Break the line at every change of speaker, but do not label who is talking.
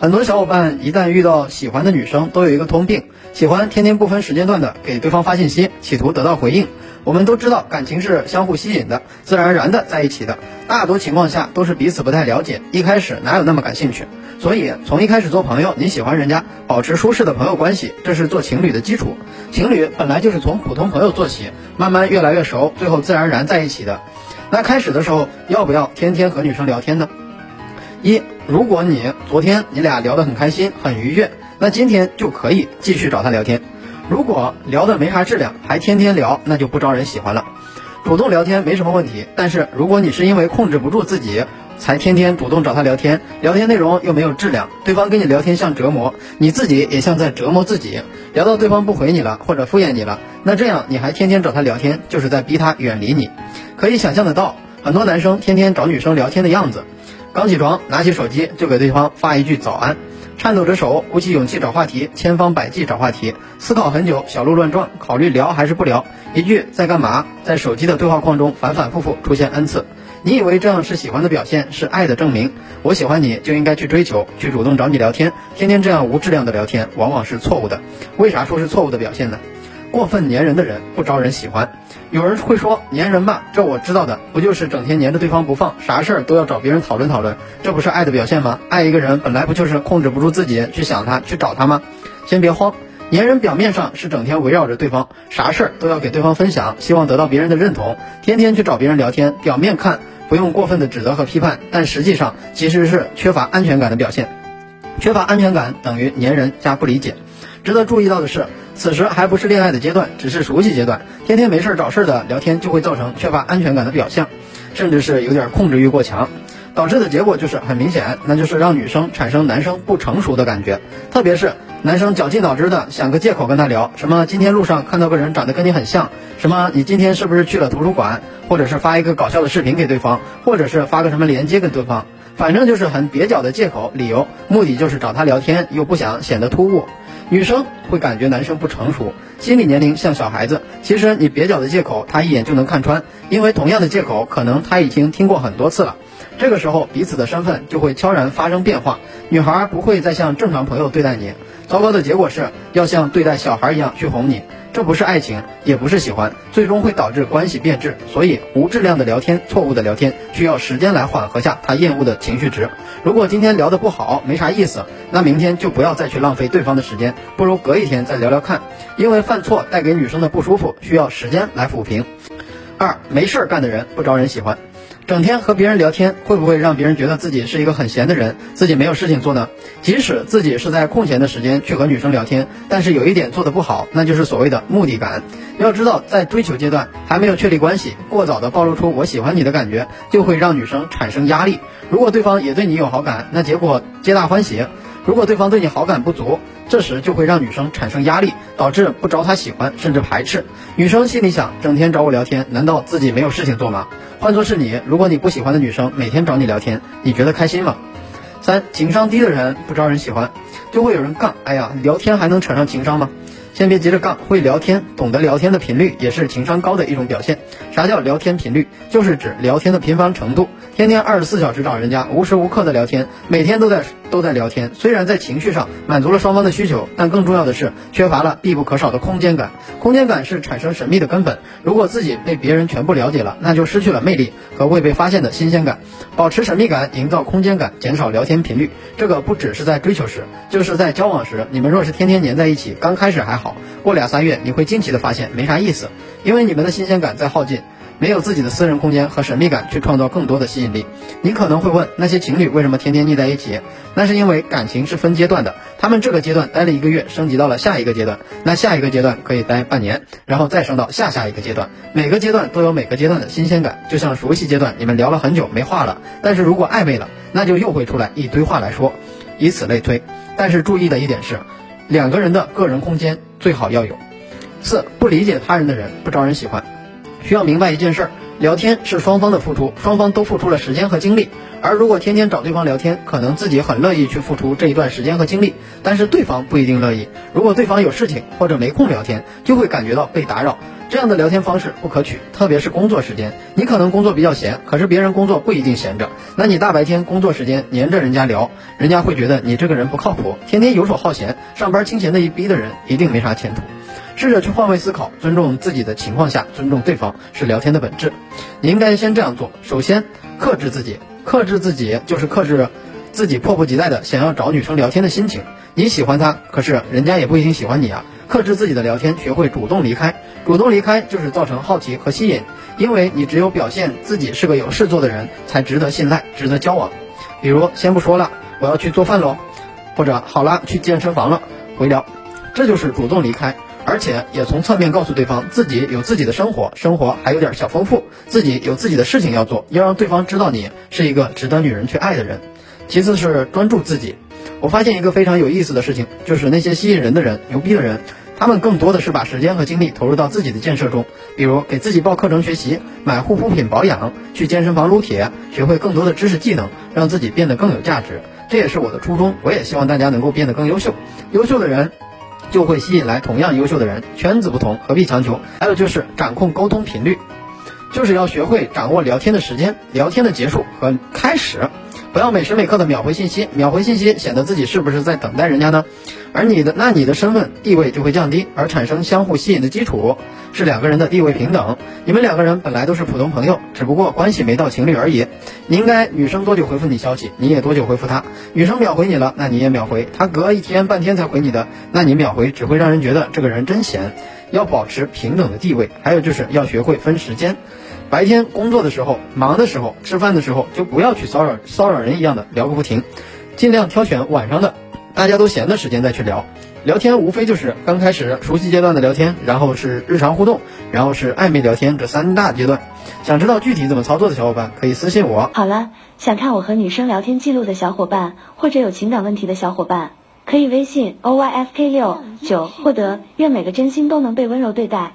很多小伙伴一旦遇到喜欢的女生，都有一个通病，喜欢天天不分时间段的给对方发信息，企图得到回应。我们都知道，感情是相互吸引的，自然而然的在一起的。大多情况下都是彼此不太了解，一开始哪有那么感兴趣？所以从一开始做朋友，你喜欢人家，保持舒适的朋友关系，这是做情侣的基础。情侣本来就是从普通朋友做起，慢慢越来越熟，最后自然而然在一起的。那开始的时候，要不要天天和女生聊天呢？一，如果你昨天你俩聊得很开心、很愉悦，那今天就可以继续找他聊天。如果聊的没啥质量，还天天聊，那就不招人喜欢了。主动聊天没什么问题，但是如果你是因为控制不住自己，才天天主动找他聊天，聊天内容又没有质量，对方跟你聊天像折磨，你自己也像在折磨自己。聊到对方不回你了，或者敷衍你了，那这样你还天天找他聊天，就是在逼他远离你。可以想象得到，很多男生天天找女生聊天的样子。刚起床，拿起手机就给对方发一句早安，颤抖着手，鼓起勇气找话题，千方百计找话题，思考很久，小鹿乱撞，考虑聊还是不聊。一句在干嘛，在手机的对话框中反反复复出现 n 次。你以为这样是喜欢的表现，是爱的证明？我喜欢你就应该去追求，去主动找你聊天，天天这样无质量的聊天，往往是错误的。为啥说是错误的表现呢？过分粘人的人不招人喜欢。有人会说粘人吧，这我知道的，不就是整天粘着对方不放，啥事儿都要找别人讨论讨论，这不是爱的表现吗？爱一个人本来不就是控制不住自己去想他，去找他吗？先别慌，粘人表面上是整天围绕着对方，啥事儿都要给对方分享，希望得到别人的认同，天天去找别人聊天，表面看不用过分的指责和批判，但实际上其实是缺乏安全感的表现。缺乏安全感等于粘人加不理解。值得注意到的是。此时还不是恋爱的阶段，只是熟悉阶段。天天没事找事的聊天，就会造成缺乏安全感的表象，甚至是有点控制欲过强，导致的结果就是很明显，那就是让女生产生男生不成熟的感觉。特别是男生绞尽脑汁的想个借口跟他聊，什么今天路上看到个人长得跟你很像，什么你今天是不是去了图书馆，或者是发一个搞笑的视频给对方，或者是发个什么链接给对方，反正就是很蹩脚的借口理由，目的就是找他聊天，又不想显得突兀。女生会感觉男生不成熟，心理年龄像小孩子。其实你蹩脚的借口，他一眼就能看穿，因为同样的借口，可能他已经听过很多次了。这个时候，彼此的身份就会悄然发生变化。女孩不会再像正常朋友对待你，糟糕的结果是要像对待小孩一样去哄你。这不是爱情，也不是喜欢，最终会导致关系变质。所以，无质量的聊天、错误的聊天，需要时间来缓和下他厌恶的情绪值。如果今天聊得不好，没啥意思，那明天就不要再去浪费对方的时间，不如隔一天再聊聊看。因为犯错带给女生的不舒服，需要时间来抚平。二，没事儿干的人不招人喜欢。整天和别人聊天，会不会让别人觉得自己是一个很闲的人，自己没有事情做呢？即使自己是在空闲的时间去和女生聊天，但是有一点做得不好，那就是所谓的目的感。要知道，在追求阶段还没有确立关系，过早的暴露出我喜欢你的感觉，就会让女生产生压力。如果对方也对你有好感，那结果皆大欢喜。如果对方对你好感不足，这时就会让女生产生压力，导致不招她喜欢，甚至排斥。女生心里想：整天找我聊天，难道自己没有事情做吗？换做是你，如果你不喜欢的女生每天找你聊天，你觉得开心吗？三，情商低的人不招人喜欢，就会有人杠。哎呀，聊天还能扯上情商吗？先别急着杠，会聊天、懂得聊天的频率也是情商高的一种表现。啥叫聊天频率？就是指聊天的频繁程度。天天二十四小时找人家，无时无刻的聊天，每天都在都在聊天。虽然在情绪上满足了双方的需求，但更重要的是缺乏了必不可少的空间感。空间感是产生神秘的根本。如果自己被别人全部了解了，那就失去了魅力和未被发现的新鲜感。保持神秘感，营造空间感，减少聊天频率。这个不只是在追求时，就是在交往时。你们若是天天黏在一起，刚开始还好。过俩仨月，你会惊奇的发现没啥意思，因为你们的新鲜感在耗尽，没有自己的私人空间和神秘感去创造更多的吸引力。你可能会问，那些情侣为什么天天腻在一起？那是因为感情是分阶段的，他们这个阶段待了一个月，升级到了下一个阶段，那下一个阶段可以待半年，然后再升到下下一个阶段。每个阶段都有每个阶段的新鲜感，就像熟悉阶段，你们聊了很久没话了，但是如果暧昧了，那就又会出来一堆话来说，以此类推。但是注意的一点是。两个人的个人空间最好要有。四不理解他人的人不招人喜欢。需要明白一件事儿：聊天是双方的付出，双方都付出了时间和精力。而如果天天找对方聊天，可能自己很乐意去付出这一段时间和精力，但是对方不一定乐意。如果对方有事情或者没空聊天，就会感觉到被打扰。这样的聊天方式不可取，特别是工作时间。你可能工作比较闲，可是别人工作不一定闲着。那你大白天工作时间黏着人家聊，人家会觉得你这个人不靠谱，天天游手好闲，上班清闲的一逼的人，一定没啥前途。试着去换位思考，尊重自己的情况下，尊重对方是聊天的本质。你应该先这样做：首先，克制自己，克制自己就是克制自己迫不及待的想要找女生聊天的心情。你喜欢她，可是人家也不一定喜欢你啊。克制自己的聊天，学会主动离开。主动离开就是造成好奇和吸引，因为你只有表现自己是个有事做的人，才值得信赖，值得交往。比如，先不说了，我要去做饭喽，或者好了，去健身房了，回聊，这就是主动离开，而且也从侧面告诉对方自己有自己的生活，生活还有点小丰富，自己有自己的事情要做，要让对方知道你是一个值得女人去爱的人。其次是专注自己。我发现一个非常有意思的事情，就是那些吸引人的人、牛逼的人，他们更多的是把时间和精力投入到自己的建设中，比如给自己报课程学习、买护肤品保养、去健身房撸铁，学会更多的知识技能，让自己变得更有价值。这也是我的初衷，我也希望大家能够变得更优秀。优秀的人就会吸引来同样优秀的人，圈子不同，何必强求？还有就是掌控沟通频率，就是要学会掌握聊天的时间、聊天的结束和开始。不要每时每刻的秒回信息，秒回信息显得自己是不是在等待人家呢？而你的那你的身份地位就会降低，而产生相互吸引的基础是两个人的地位平等。你们两个人本来都是普通朋友，只不过关系没到情侣而已。你应该女生多久回复你消息，你也多久回复她。女生秒回你了，那你也秒回。她隔一天半天才回你的，那你秒回只会让人觉得这个人真闲。要保持平等的地位，还有就是要学会分时间。白天工作的时候、忙的时候、吃饭的时候，就不要去骚扰骚扰人一样的聊个不停，尽量挑选晚上的大家都闲的时间再去聊。聊天无非就是刚开始熟悉阶段的聊天，然后是日常互动，然后是暧昧聊天这三大阶段。想知道具体怎么操作的小伙伴可以私信我。
好了，想看我和女生聊天记录的小伙伴，或者有情感问题的小伙伴，可以微信 o y f k 六九获得。愿每个真心都能被温柔对待。